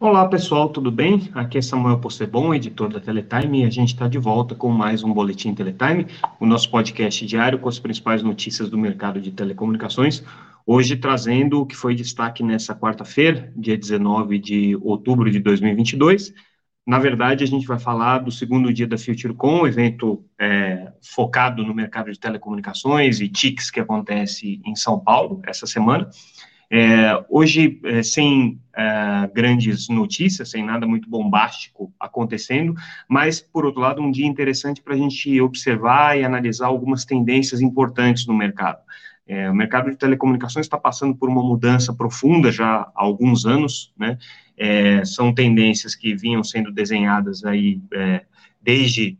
Olá pessoal, tudo bem? Aqui é Samuel Possebon, editor da Teletime, e a gente está de volta com mais um Boletim Teletime, o nosso podcast diário com as principais notícias do mercado de telecomunicações. Hoje trazendo o que foi destaque nessa quarta-feira, dia 19 de outubro de 2022. Na verdade, a gente vai falar do segundo dia da FutureCon, evento é, focado no mercado de telecomunicações e TICs que acontece em São Paulo essa semana. É, hoje, é, sem é, grandes notícias, sem nada muito bombástico acontecendo, mas, por outro lado, um dia interessante para a gente observar e analisar algumas tendências importantes no mercado. É, o mercado de telecomunicações está passando por uma mudança profunda já há alguns anos, né? É, são tendências que vinham sendo desenhadas aí é, desde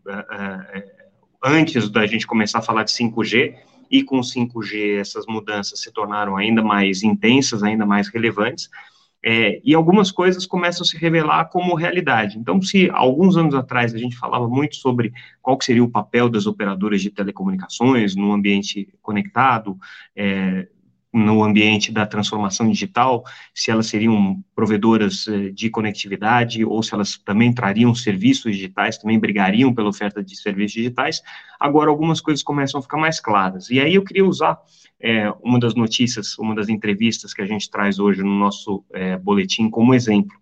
antes da gente começar a falar de 5G, e com 5G essas mudanças se tornaram ainda mais intensas, ainda mais relevantes, é, e algumas coisas começam a se revelar como realidade. Então, se alguns anos atrás a gente falava muito sobre qual seria o papel das operadoras de telecomunicações no ambiente conectado, é, no ambiente da transformação digital, se elas seriam provedoras eh, de conectividade ou se elas também trariam serviços digitais, também brigariam pela oferta de serviços digitais. Agora, algumas coisas começam a ficar mais claras. E aí eu queria usar é, uma das notícias, uma das entrevistas que a gente traz hoje no nosso é, boletim como exemplo.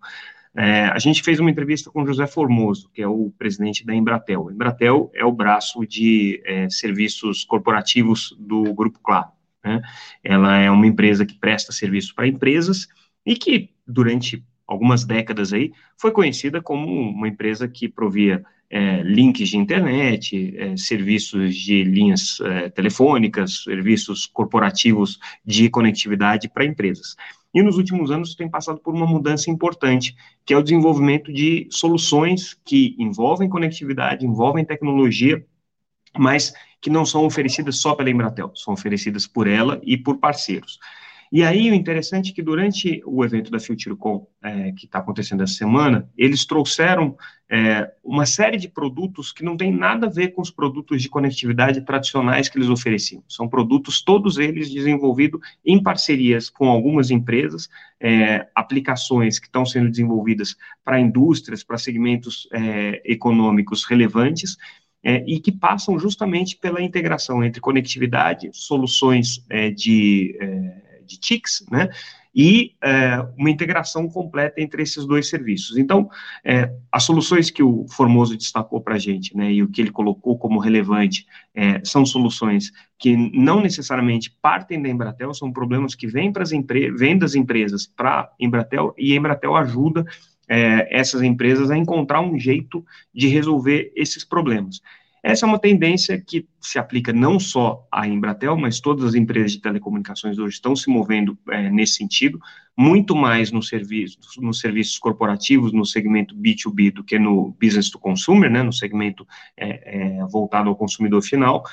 É, a gente fez uma entrevista com José Formoso, que é o presidente da Embratel. Embratel é o braço de serviços corporativos do Grupo Claro. Né? Ela é uma empresa que presta serviço para empresas e que, durante algumas décadas aí, foi conhecida como uma empresa que provia é, links de internet, é, serviços de linhas é, telefônicas, serviços corporativos de conectividade para empresas. E nos últimos anos tem passado por uma mudança importante, que é o desenvolvimento de soluções que envolvem conectividade, envolvem tecnologia, mas que não são oferecidas só pela Embratel, são oferecidas por ela e por parceiros. E aí, o interessante é que durante o evento da FutureCon, é, que está acontecendo essa semana, eles trouxeram é, uma série de produtos que não tem nada a ver com os produtos de conectividade tradicionais que eles ofereciam. São produtos, todos eles desenvolvidos em parcerias com algumas empresas, é, aplicações que estão sendo desenvolvidas para indústrias, para segmentos é, econômicos relevantes, é, e que passam justamente pela integração entre conectividade, soluções é, de, é, de TICs, né, e é, uma integração completa entre esses dois serviços. Então, é, as soluções que o Formoso destacou para a gente, né, e o que ele colocou como relevante, é, são soluções que não necessariamente partem da Embratel, são problemas que vêm, as vêm das empresas para a Embratel, e a Embratel ajuda é, essas empresas a encontrar um jeito de resolver esses problemas. Essa é uma tendência que se aplica não só à Embratel, mas todas as empresas de telecomunicações hoje estão se movendo é, nesse sentido, muito mais no serviço, nos serviços corporativos, no segmento B2B, do que no business to consumer, né, no segmento é, é, voltado ao consumidor final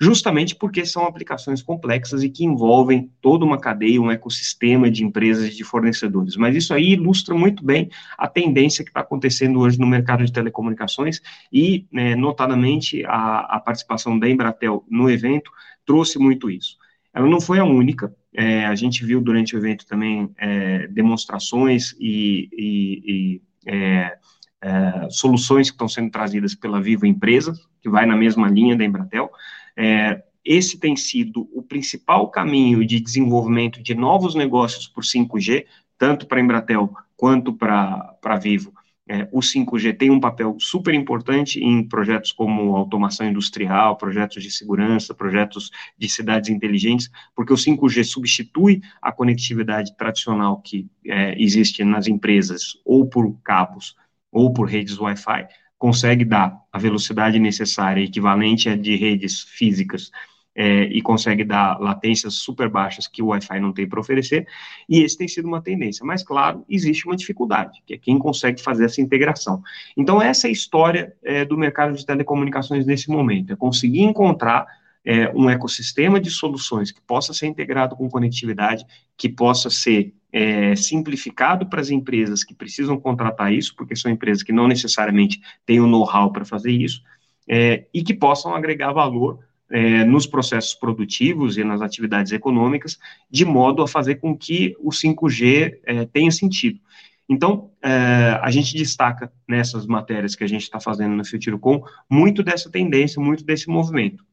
justamente porque são aplicações complexas e que envolvem toda uma cadeia, um ecossistema de empresas e de fornecedores. Mas isso aí ilustra muito bem a tendência que está acontecendo hoje no mercado de telecomunicações e, né, notadamente, a, a, participação da Embratel no evento trouxe muito isso. Ela não foi a única, é, a gente viu durante o evento também é, demonstrações e, e, e é, é soluções que estão sendo trazidas pela Vivo Empresa, que vai na mesma linha da Embratel, é, esse tem sido o principal caminho de desenvolvimento de novos negócios por 5G, tanto para a Embratel quanto para a Vivo. É, o 5G tem um papel super importante em projetos como automação industrial, projetos de segurança, projetos de cidades inteligentes, porque o 5G substitui a conectividade tradicional que é, existe nas empresas, ou por cabos, ou por redes Wi-Fi, consegue dar a velocidade necessária, equivalente a de redes físicas, é, e consegue dar latências super baixas que o Wi-Fi não tem para oferecer, e esse tem sido uma tendência. Mas, claro, existe uma dificuldade, que é quem consegue fazer essa integração. Então, essa é a história é, do mercado de telecomunicações nesse momento, é conseguir encontrar é, um ecossistema de soluções que possa ser integrado com conectividade, que possa ser é, simplificado para as empresas que precisam contratar isso, porque são empresas que não necessariamente têm o know-how para fazer isso, é, e que possam agregar valor é, nos processos produtivos e nas atividades econômicas, de modo a fazer com que o 5G é, tenha sentido. Então, é, a gente destaca nessas matérias que a gente está fazendo no FutureCom muito dessa tendência, muito desse movimento.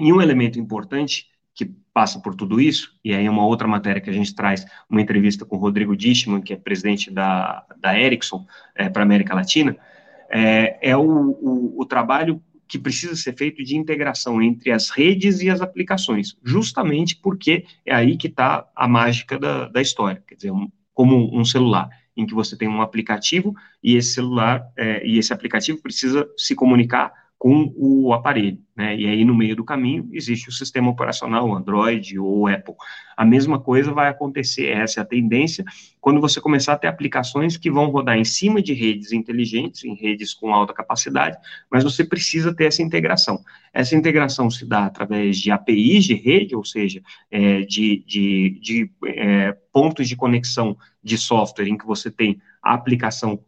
E um elemento importante que passa por tudo isso, e aí é uma outra matéria que a gente traz, uma entrevista com o Rodrigo Dishman, que é presidente da, da Ericsson é, para a América Latina, é, é o, o, o trabalho que precisa ser feito de integração entre as redes e as aplicações, justamente porque é aí que está a mágica da, da história, quer dizer, um, como um celular, em que você tem um aplicativo e esse celular é, e esse aplicativo precisa se comunicar com o aparelho, né? E aí no meio do caminho existe o sistema operacional Android ou Apple. A mesma coisa vai acontecer, essa é a tendência, quando você começar a ter aplicações que vão rodar em cima de redes inteligentes, em redes com alta capacidade, mas você precisa ter essa integração. Essa integração se dá através de APIs de rede, ou seja, é, de, de, de é, pontos de conexão de software em que você tem a aplicação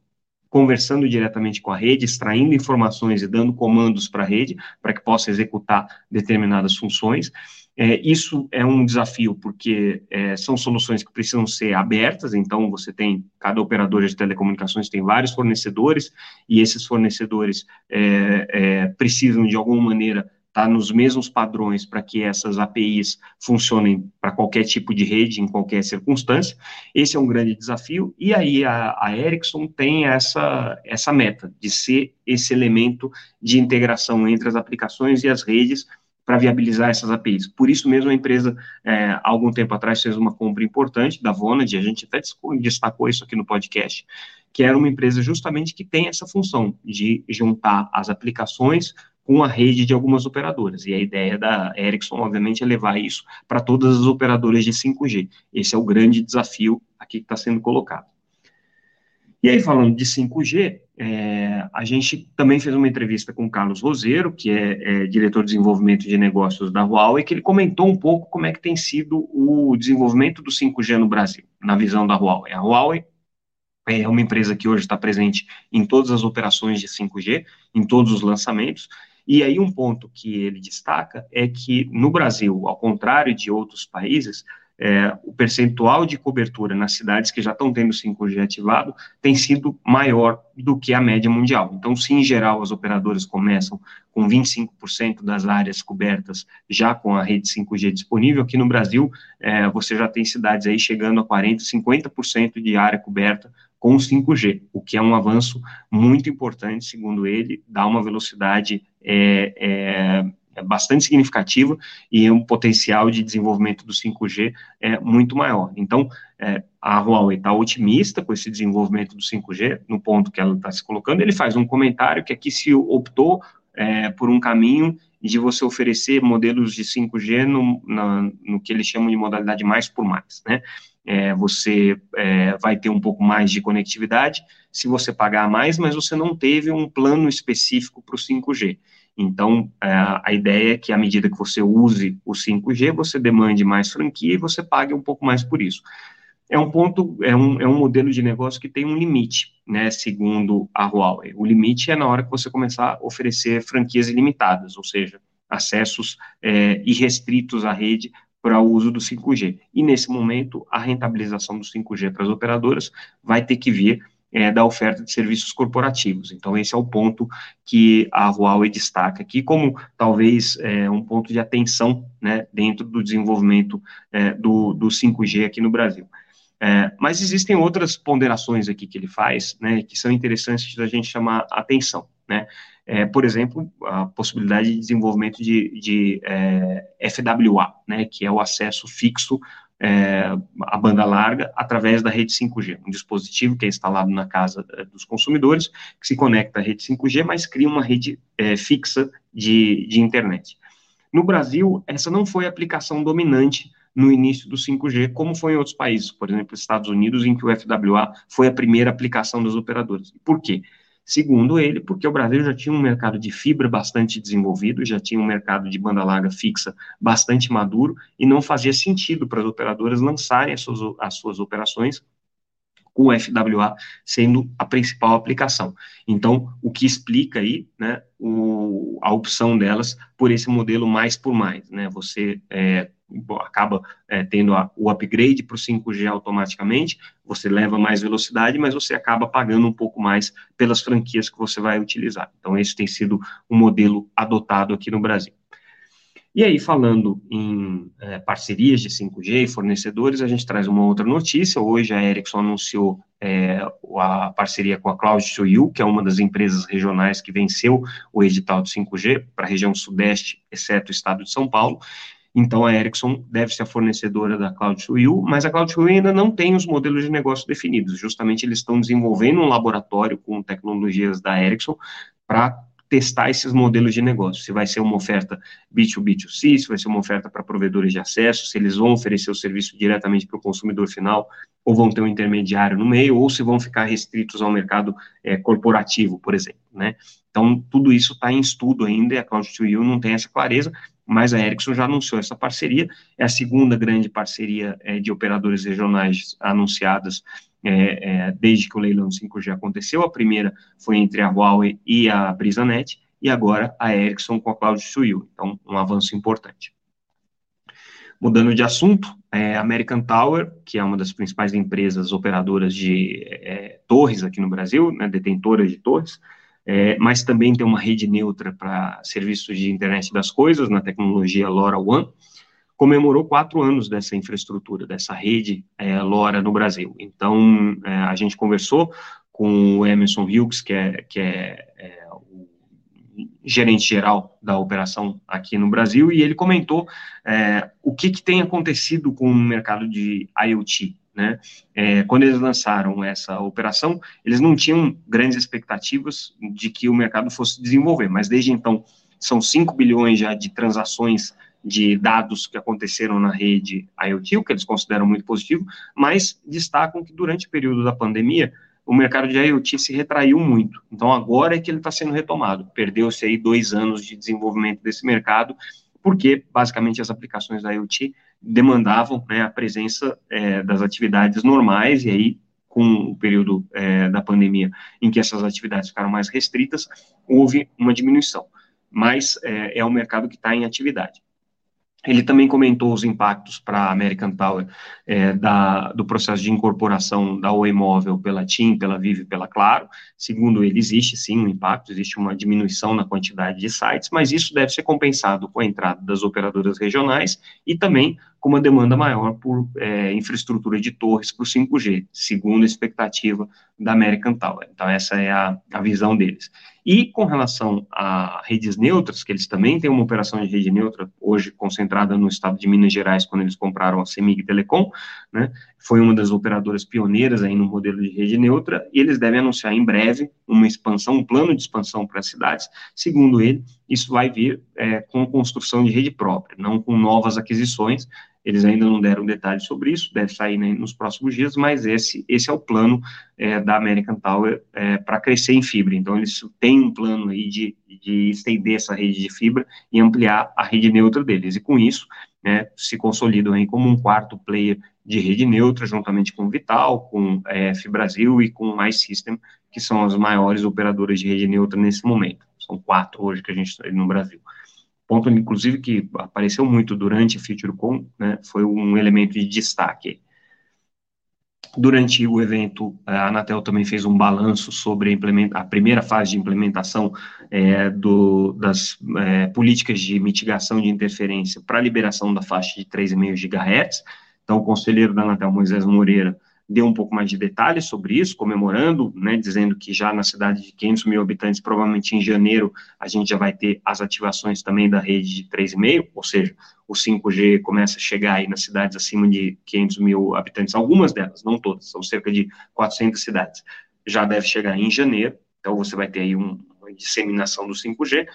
conversando diretamente com a rede, extraindo informações e dando comandos para a rede, para que possa executar determinadas funções. É, isso é um desafio, porque é, são soluções que precisam ser abertas, então você tem, cada operador de telecomunicações tem vários fornecedores, e esses fornecedores é, é precisam, de alguma maneira, está nos mesmos padrões para que essas APIs funcionem para qualquer tipo de rede, em qualquer circunstância. Esse é um grande desafio, e aí a, a Ericsson tem essa, essa meta de ser esse elemento de integração entre as aplicações e as redes para viabilizar essas APIs. Por isso mesmo a empresa, é, algum tempo atrás, fez uma compra importante da Vonad, a gente até destacou isso aqui no podcast, que era uma empresa justamente que tem essa função de juntar as aplicações com a rede de algumas operadoras. E a ideia da Ericsson, obviamente, é levar isso para todas as operadoras de 5G. Esse é o grande desafio aqui que está sendo colocado. E aí, falando de 5G, é, a gente também fez uma entrevista com o Carlos Roseiro, que é, é, diretor de desenvolvimento de negócios da Huawei, que ele comentou um pouco como é que tem sido o desenvolvimento do 5G no Brasil, na visão da Huawei. A Huawei é uma empresa que hoje está presente em todas as operações de 5G, em todos os lançamentos, e aí um ponto que ele destaca é que no Brasil, ao contrário de outros países, é, o percentual de cobertura nas cidades que já estão tendo 5G ativado tem sido maior do que a média mundial. Então, se em geral as operadoras começam com 25% das áreas cobertas já com a rede 5G disponível, aqui no Brasil é, você já tem cidades aí chegando a 40%, 50% de área coberta com 5G, o que é um avanço muito importante, segundo ele, dá uma velocidade é, é, é bastante significativa e um potencial de desenvolvimento do 5G é muito maior. Então, é, a Huawei está otimista com esse desenvolvimento do 5G, no ponto que ela está se colocando. Ele faz um comentário que aqui se optou é, por um caminho de você oferecer modelos de 5G no, na, no que eles chamam de modalidade mais por mais, né? é, você é, vai ter um pouco mais de conectividade se você pagar mais, mas você não teve um plano específico para o 5G. Então, é, a ideia é que à medida que você use o 5G, você demande mais franquia e você pague um pouco mais por isso. É um ponto, é um, é um modelo de negócio que tem um limite, né, segundo a Huawei. O limite é na hora que você começar a oferecer franquias ilimitadas, ou seja, acessos é, irrestritos à rede para o uso do 5G. E nesse momento, a rentabilização do 5G para as operadoras vai ter que vir é, da oferta de serviços corporativos. Então, esse é o ponto que a Huawei destaca aqui como talvez é, um ponto de atenção né, dentro do desenvolvimento é, do, do 5G aqui no Brasil. É, mas existem outras ponderações aqui que ele faz, né, que são interessantes da gente chamar atenção, né, é, por exemplo, a possibilidade de desenvolvimento de, de é, FWA, né, que é o acesso fixo é, à banda larga através da rede 5G, um dispositivo que é instalado na casa é, dos consumidores, que se conecta à rede 5G, mas cria uma rede é, fixa de, de internet. No Brasil, essa não foi a aplicação dominante no início do 5G, como foi em outros países, por exemplo, Estados Unidos, em que o FWA foi a primeira aplicação das operadoras. Por quê? Segundo ele, porque o Brasil já tinha um mercado de fibra bastante desenvolvido, já tinha um mercado de banda larga fixa bastante maduro, e não fazia sentido para as operadoras lançarem as suas, as suas operações o FWA sendo a principal aplicação. Então, o que explica aí, né, o, a opção delas por esse modelo mais por mais, né, você é, acaba é, tendo a, o upgrade para o 5G automaticamente, você leva mais velocidade, mas você acaba pagando um pouco mais pelas franquias que você vai utilizar. Então, esse tem sido um modelo adotado aqui no Brasil. E aí, falando em é, parcerias de 5G e fornecedores, a gente traz uma outra notícia. Hoje a Ericsson anunciou é, a parceria com a Cloud2U, que é uma das empresas regionais que venceu o edital de 5G para a região sudeste, exceto o estado de São Paulo. Então, a Ericsson deve ser a fornecedora da Cloud2U, mas a Cloud2U ainda não tem os modelos de negócio definidos. Justamente, eles estão desenvolvendo um laboratório com tecnologias da Ericsson para testar esses modelos de negócio, se vai ser uma oferta B2B2C, se vai ser uma oferta para provedores de acesso, se eles vão oferecer o serviço diretamente para o consumidor final, ou vão ter um intermediário no meio, ou se vão ficar restritos ao mercado é, corporativo, por exemplo, né? Então, tudo isso está em estudo ainda, e a Cloud2U não tem essa clareza, mas a Ericsson já anunciou essa parceria, é a segunda grande parceria é, de operadores regionais anunciadas é, é, desde que o leilão 5G aconteceu. A primeira foi entre a Huawei e a BrisaNet, e agora a Ericsson com a Cloud2U. Então, um avanço importante. Mudando de assunto, é, American Tower, que é uma das principais empresas operadoras de é, torres aqui no Brasil, né, detentoras de torres, é, mas também tem uma rede neutra para serviços de internet das coisas, na tecnologia LoRaWAN, comemorou quatro anos dessa infraestrutura, dessa rede é, LoRa no Brasil. Então, é, a gente conversou com o Emerson Hughes, que é, que é, é o gerente geral da operação aqui no Brasil, e ele comentou é, o que, que, tem acontecido com o mercado de IoT. Né? É, quando eles lançaram essa operação, eles não tinham grandes expectativas de que o mercado fosse desenvolver, mas desde então são 5 bilhões já de transações de dados que aconteceram na rede IoT, o que eles consideram muito positivo, mas destacam que durante o período da pandemia, o mercado de IoT se retraiu muito. Então, agora é que ele está sendo retomado. Perdeu-se aí dois anos de desenvolvimento desse mercado, porque, basicamente, as aplicações da IoT demandavam né, a presença é, das atividades normais, e aí, com o período é, da pandemia, em que essas atividades ficaram mais restritas, houve uma diminuição. Mas é, é um mercado que está em atividade. Ele também comentou os impactos para a American Tower é, da, do processo de incorporação da Oi Móvel pela TIM, pela Vive pela Claro. Segundo ele, existe sim um impacto, existe uma diminuição na quantidade de sites, mas isso deve ser compensado com a entrada das operadoras regionais e também com uma demanda maior por é, infraestrutura de torres para o 5G, segundo a expectativa da American Tower. Então, essa é a, a visão deles. E com relação a redes neutras, que eles também têm uma operação de rede neutra, hoje concentrada no estado de Minas Gerais, quando eles compraram a Semig Telecom, né, foi uma das operadoras pioneiras aí no modelo de rede neutra, e eles devem anunciar em breve uma expansão, um plano de expansão para as cidades. Segundo ele, isso vai vir é, com construção de rede própria, não com novas aquisições, eles ainda não deram detalhes sobre isso, deve sair né, nos próximos dias, mas esse, esse é o plano é, da American Tower é, para crescer em fibra. Então, eles têm um plano aí de, de estender essa rede de fibra e ampliar a rede neutra deles. E com isso, né, se consolidam aí como um quarto player de rede neutra, juntamente com Vital, com é, Fibrasil e com iSystem, que são as maiores operadoras de rede neutra nesse momento. São quatro hoje que a gente tem no Brasil ponto, inclusive, que apareceu muito durante a FutureCon, né, foi um elemento de destaque. Durante o evento, a Anatel também fez um balanço sobre a, a primeira fase de implementação é, do, das é, políticas de mitigação de interferência para a liberação da faixa de 3,5 GHz. Então, o conselheiro da Anatel, Moisés Moreira, deu um pouco mais de detalhes sobre isso, comemorando, né, dizendo que já na cidade de 500 mil habitantes, provavelmente em janeiro, a gente já vai ter as ativações também da rede de 3,5, ou seja, o 5G começa a chegar aí nas cidades acima de 500 mil habitantes, algumas delas, não todas, são cerca de 400 cidades, já deve chegar em janeiro, então você vai ter aí um, uma disseminação do 5G.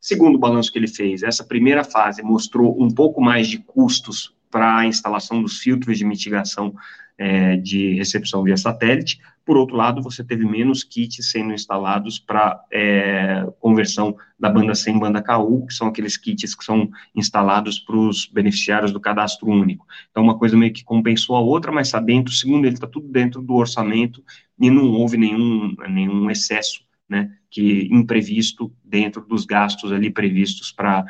Segundo o balanço que ele fez, essa primeira fase mostrou um pouco mais de custos para a instalação dos filtros de mitigação é, de recepção via satélite. Por outro lado, você teve menos kits sendo instalados para é, conversão da banda 100 banda KU, que são aqueles kits que são instalados para os beneficiários do cadastro único. Então, uma coisa meio que compensou a outra, mas está dentro, segundo ele, está tudo dentro do orçamento e não houve nenhum, nenhum excesso, né, que imprevisto dentro dos gastos ali previstos para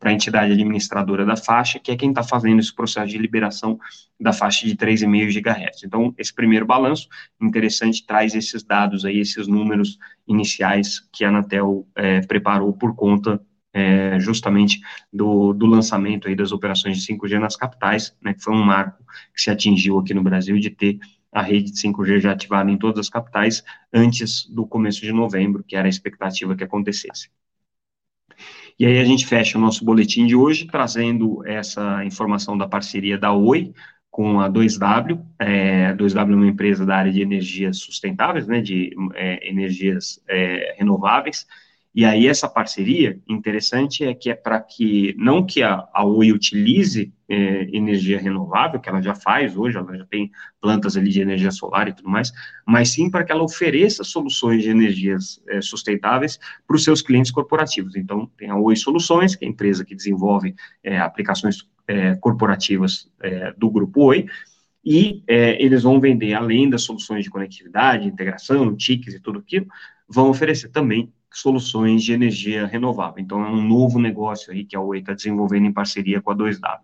para a entidade administradora da faixa, que é quem está fazendo esse processo de liberação da faixa de 3,5 GHz. Então, esse primeiro balanço, interessante, traz esses dados aí, esses números iniciais que a Anatel é, preparou por conta é, justamente do, do, lançamento aí das operações de 5G nas capitais, né, que foi um marco que se atingiu aqui no Brasil de ter a rede de 5G já ativada em todas as capitais antes do começo de novembro, que era a expectativa que acontecesse. E aí a gente fecha o nosso boletim de hoje trazendo essa informação da parceria da Oi com a 2W. É, 2W é uma empresa da área de energias sustentáveis, né, de é, energias é, renováveis, e aí essa parceria interessante é que é para que não que a, a Oi utilize é, energia renovável, que ela já faz hoje, ela já tem plantas ali de energia solar e tudo mais, mas sim para que ela ofereça soluções de energias é, sustentáveis para os seus clientes corporativos. Então tem a Oi Soluções, que é a empresa que desenvolve é, aplicações é, corporativas é, do grupo Oi, e é, eles vão vender, além das soluções de conectividade, integração, TICs e tudo aquilo, vão oferecer também soluções de energia renovável. Então, é um novo negócio aí que a Oi está desenvolvendo em parceria com a 2W.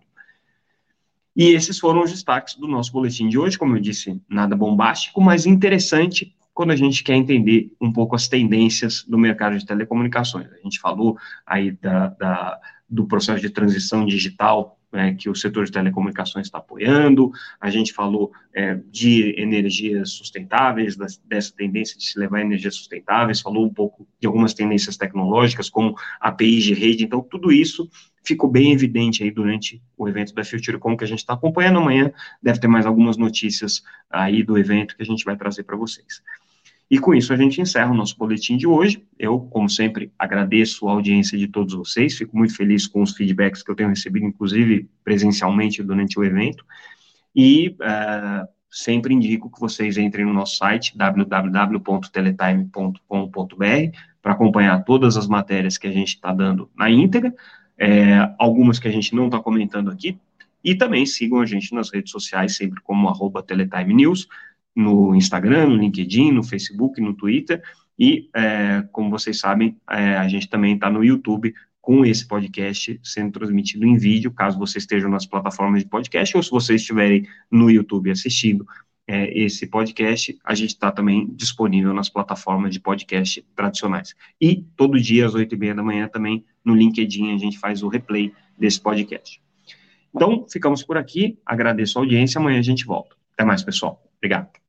E esses foram os destaques do nosso boletim de hoje, como eu disse, nada bombástico, mas interessante quando a gente quer entender um pouco as tendências do mercado de telecomunicações. A gente falou aí da, da do processo de transição digital é, que o setor de telecomunicações está apoiando, a gente falou é, de energias sustentáveis, das, dessa tendência de se levar energias sustentáveis, falou um pouco de algumas tendências tecnológicas, como APIs de rede, então tudo isso ficou bem evidente aí durante o evento da FutureCom que a gente está acompanhando. Amanhã, deve ter mais algumas notícias aí do evento que a gente vai trazer para vocês. E com isso a gente encerra o nosso boletim de hoje. Eu, como sempre, agradeço a audiência de todos vocês, fico muito feliz com os feedbacks que eu tenho recebido, inclusive presencialmente durante o evento. E uh, sempre indico que vocês entrem no nosso site www.teletime.com.br para acompanhar todas as matérias que a gente está dando na íntegra, é, algumas que a gente não está comentando aqui, e também sigam a gente nas redes sociais, sempre como arroba Teletime News no Instagram, no LinkedIn, no Facebook, no Twitter, e, é, como vocês sabem, é, a gente também está no YouTube com esse podcast sendo transmitido em vídeo, caso vocês estejam nas plataformas de podcast, ou se vocês estiverem no YouTube assistindo é, esse podcast, a gente está também disponível nas plataformas de podcast tradicionais. E todo dia, às oito e meia da manhã, também no LinkedIn, a gente faz o replay desse podcast. Então, ficamos por aqui, agradeço a audiência, amanhã a gente volta. Até mais, pessoal. Obrigado.